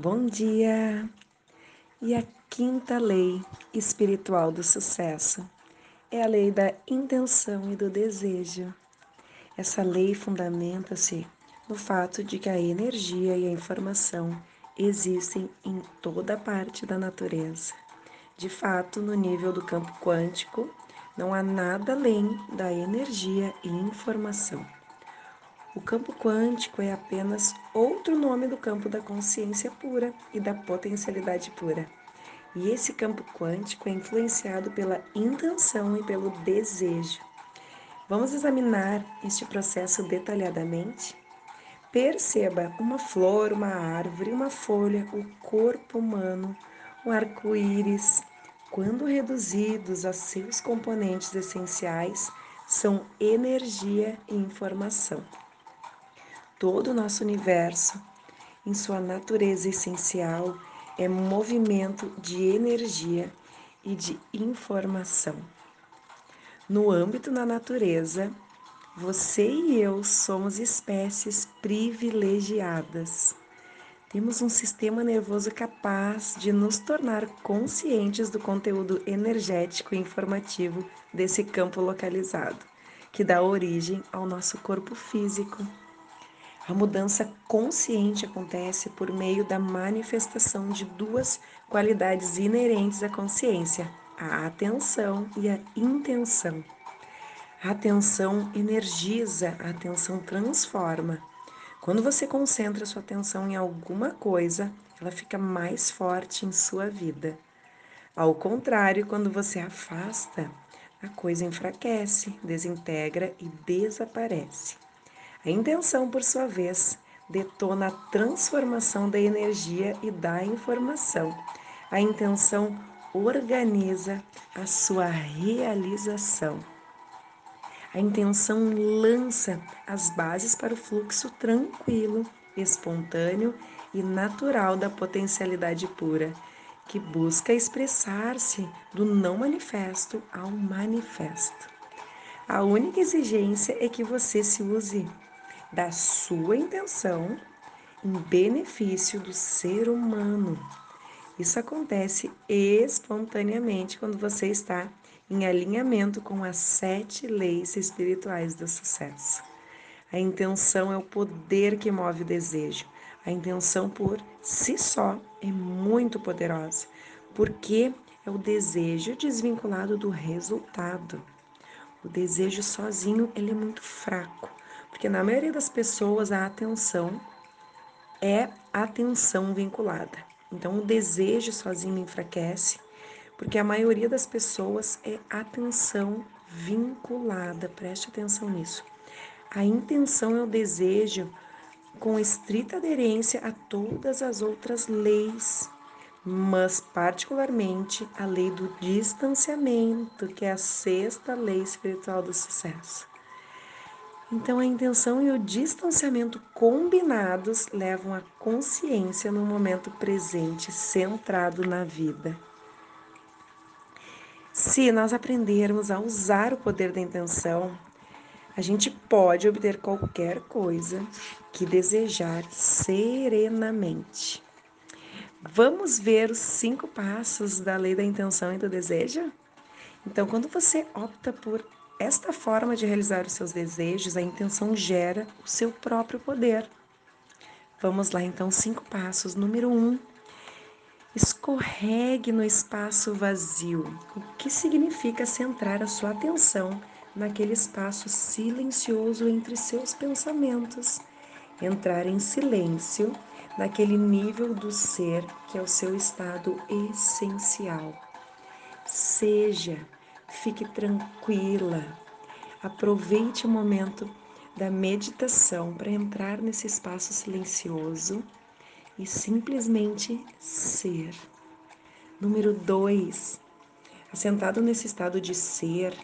Bom dia! E a quinta lei espiritual do sucesso é a lei da intenção e do desejo. Essa lei fundamenta-se no fato de que a energia e a informação existem em toda parte da natureza. De fato, no nível do campo quântico, não há nada além da energia e informação. O campo quântico é apenas outro nome do campo da consciência pura e da potencialidade pura. E esse campo quântico é influenciado pela intenção e pelo desejo. Vamos examinar este processo detalhadamente? Perceba uma flor, uma árvore, uma folha, o corpo humano, o arco-íris, quando reduzidos a seus componentes essenciais, são energia e informação todo o nosso universo, em sua natureza essencial, é movimento de energia e de informação. No âmbito da natureza, você e eu somos espécies privilegiadas. Temos um sistema nervoso capaz de nos tornar conscientes do conteúdo energético e informativo desse campo localizado, que dá origem ao nosso corpo físico. A mudança consciente acontece por meio da manifestação de duas qualidades inerentes à consciência: a atenção e a intenção. A atenção energiza, a atenção transforma. Quando você concentra sua atenção em alguma coisa, ela fica mais forte em sua vida. Ao contrário, quando você afasta, a coisa enfraquece, desintegra e desaparece. A intenção, por sua vez, detona a transformação da energia e da informação. A intenção organiza a sua realização. A intenção lança as bases para o fluxo tranquilo, espontâneo e natural da potencialidade pura, que busca expressar-se do não manifesto ao manifesto. A única exigência é que você se use da sua intenção em benefício do ser humano. Isso acontece espontaneamente quando você está em alinhamento com as sete leis espirituais do sucesso. A intenção é o poder que move o desejo. A intenção por si só é muito poderosa, porque é o desejo desvinculado do resultado. O desejo sozinho ele é muito fraco. Porque na maioria das pessoas a atenção é atenção vinculada. Então o desejo sozinho enfraquece, porque a maioria das pessoas é atenção vinculada. Preste atenção nisso. A intenção é o desejo com estrita aderência a todas as outras leis, mas particularmente a lei do distanciamento, que é a sexta lei espiritual do sucesso. Então, a intenção e o distanciamento combinados levam à consciência no momento presente, centrado na vida. Se nós aprendermos a usar o poder da intenção, a gente pode obter qualquer coisa que desejar serenamente. Vamos ver os cinco passos da lei da intenção e do desejo? Então, quando você opta por esta forma de realizar os seus desejos, a intenção gera o seu próprio poder. Vamos lá então, cinco passos. Número um, escorregue no espaço vazio. O que significa centrar a sua atenção naquele espaço silencioso entre seus pensamentos? Entrar em silêncio naquele nível do ser que é o seu estado essencial. Seja Fique tranquila. Aproveite o momento da meditação para entrar nesse espaço silencioso e simplesmente ser. Número 2. Assentado nesse estado de ser,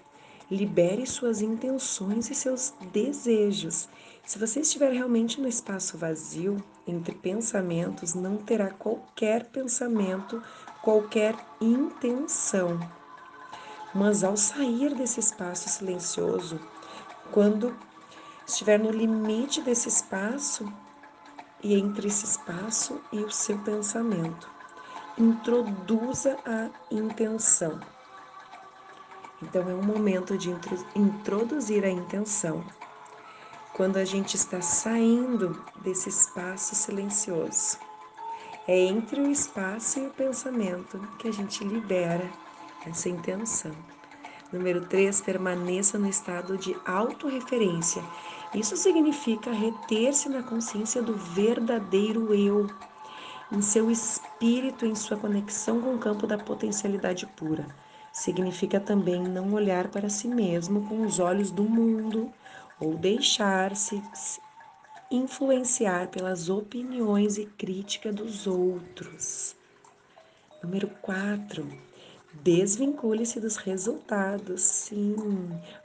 libere suas intenções e seus desejos. Se você estiver realmente no espaço vazio, entre pensamentos, não terá qualquer pensamento, qualquer intenção. Mas ao sair desse espaço silencioso, quando estiver no limite desse espaço, e entre esse espaço e o seu pensamento. Introduza a intenção. Então é um momento de introduzir a intenção. Quando a gente está saindo desse espaço silencioso. É entre o espaço e o pensamento que a gente libera essa intenção. Número 3, permaneça no estado de autorreferência. Isso significa reter-se na consciência do verdadeiro eu, em seu espírito, em sua conexão com o campo da potencialidade pura. Significa também não olhar para si mesmo com os olhos do mundo ou deixar-se influenciar pelas opiniões e crítica dos outros. Número 4. Desvincule-se dos resultados, sim.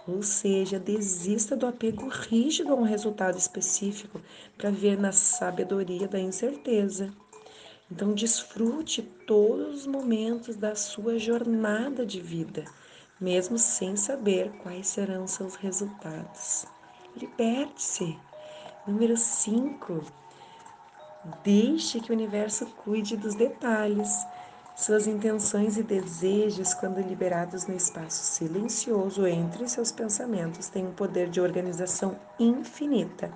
Ou seja, desista do apego rígido a um resultado específico para ver na sabedoria da incerteza. Então, desfrute todos os momentos da sua jornada de vida, mesmo sem saber quais serão seus resultados. Liberte-se. Número 5. Deixe que o universo cuide dos detalhes. Suas intenções e desejos, quando liberados no espaço silencioso entre seus pensamentos, têm um poder de organização infinita.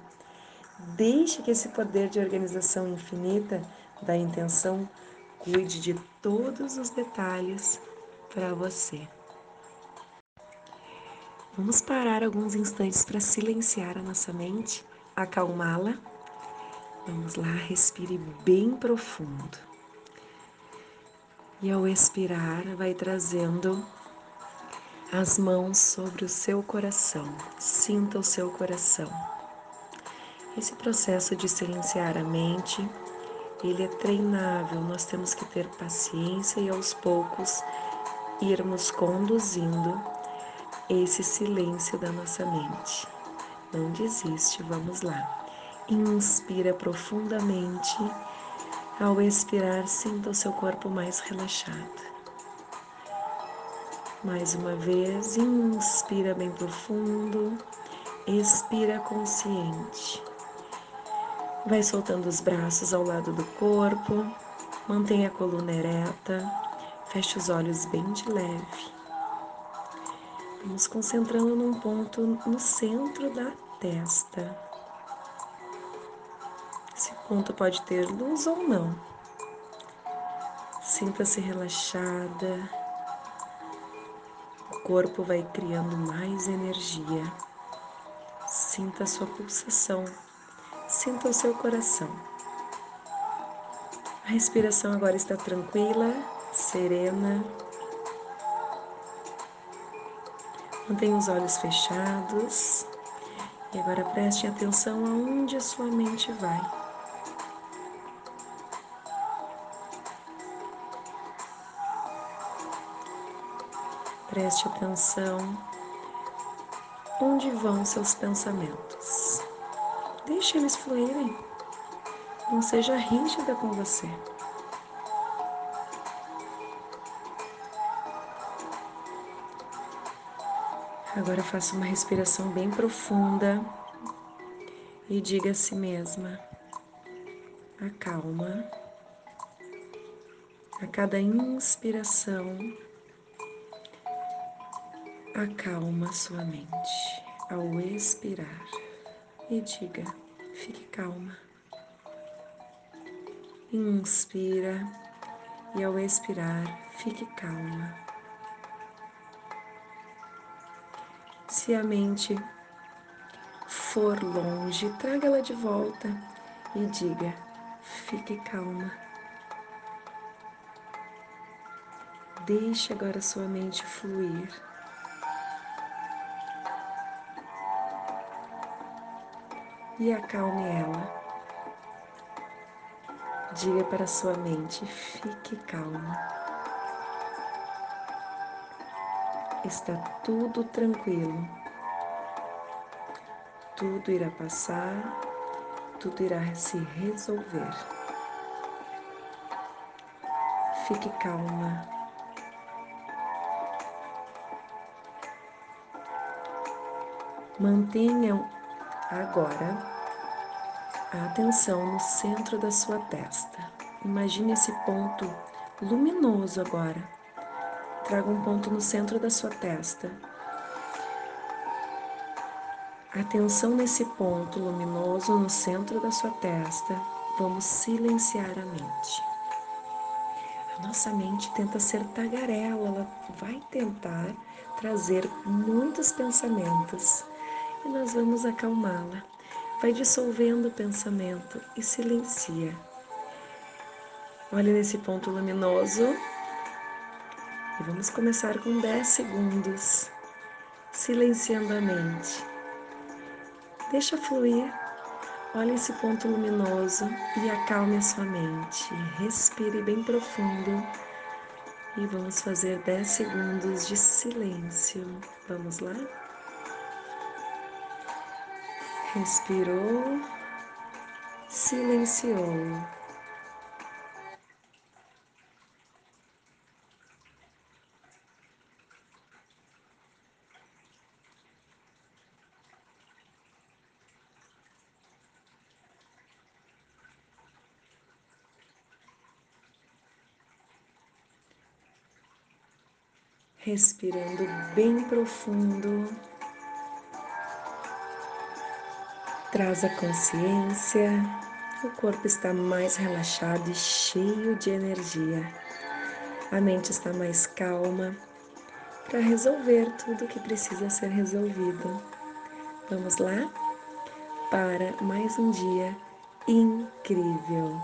Deixe que esse poder de organização infinita da intenção cuide de todos os detalhes para você. Vamos parar alguns instantes para silenciar a nossa mente, acalmá-la. Vamos lá, respire bem profundo. E ao expirar, vai trazendo as mãos sobre o seu coração. Sinta o seu coração. Esse processo de silenciar a mente, ele é treinável. Nós temos que ter paciência e aos poucos irmos conduzindo esse silêncio da nossa mente. Não desiste, vamos lá. Inspira profundamente ao expirar, sinta o seu corpo mais relaxado. Mais uma vez, inspira bem profundo, expira consciente. Vai soltando os braços ao lado do corpo, mantenha a coluna ereta, feche os olhos bem de leve. Vamos concentrando num ponto no centro da testa. Ponto pode ter luz ou não. Sinta-se relaxada. O corpo vai criando mais energia. Sinta a sua pulsação. Sinta o seu coração. A respiração agora está tranquila, serena. Mantenha os olhos fechados. E agora preste atenção aonde a sua mente vai. Preste atenção onde vão seus pensamentos. Deixe eles fluírem. Não seja rígida com você. Agora faça uma respiração bem profunda e diga a si mesma: acalma. A cada inspiração, Acalma sua mente ao expirar e diga: fique calma. Inspira e ao expirar, fique calma. Se a mente for longe, traga-la de volta e diga: fique calma. Deixe agora sua mente fluir. E acalme ela. Diga para sua mente: fique calma. Está tudo tranquilo. Tudo irá passar, tudo irá se resolver. Fique calma. Mantenha agora a atenção no centro da sua testa. Imagine esse ponto luminoso agora. Traga um ponto no centro da sua testa. Atenção nesse ponto luminoso no centro da sua testa. Vamos silenciar a mente. A nossa mente tenta ser tagarela, ela vai tentar trazer muitos pensamentos e nós vamos acalmá-la. Vai dissolvendo o pensamento e silencia. Olhe nesse ponto luminoso e vamos começar com 10 segundos, silenciando a mente. Deixa fluir. Olhe esse ponto luminoso e acalme a sua mente. Respire bem profundo e vamos fazer 10 segundos de silêncio. Vamos lá? Respirou, silenciou. respirando bem profundo. Traz a consciência, o corpo está mais relaxado e cheio de energia. A mente está mais calma para resolver tudo que precisa ser resolvido. Vamos lá? Para mais um dia incrível.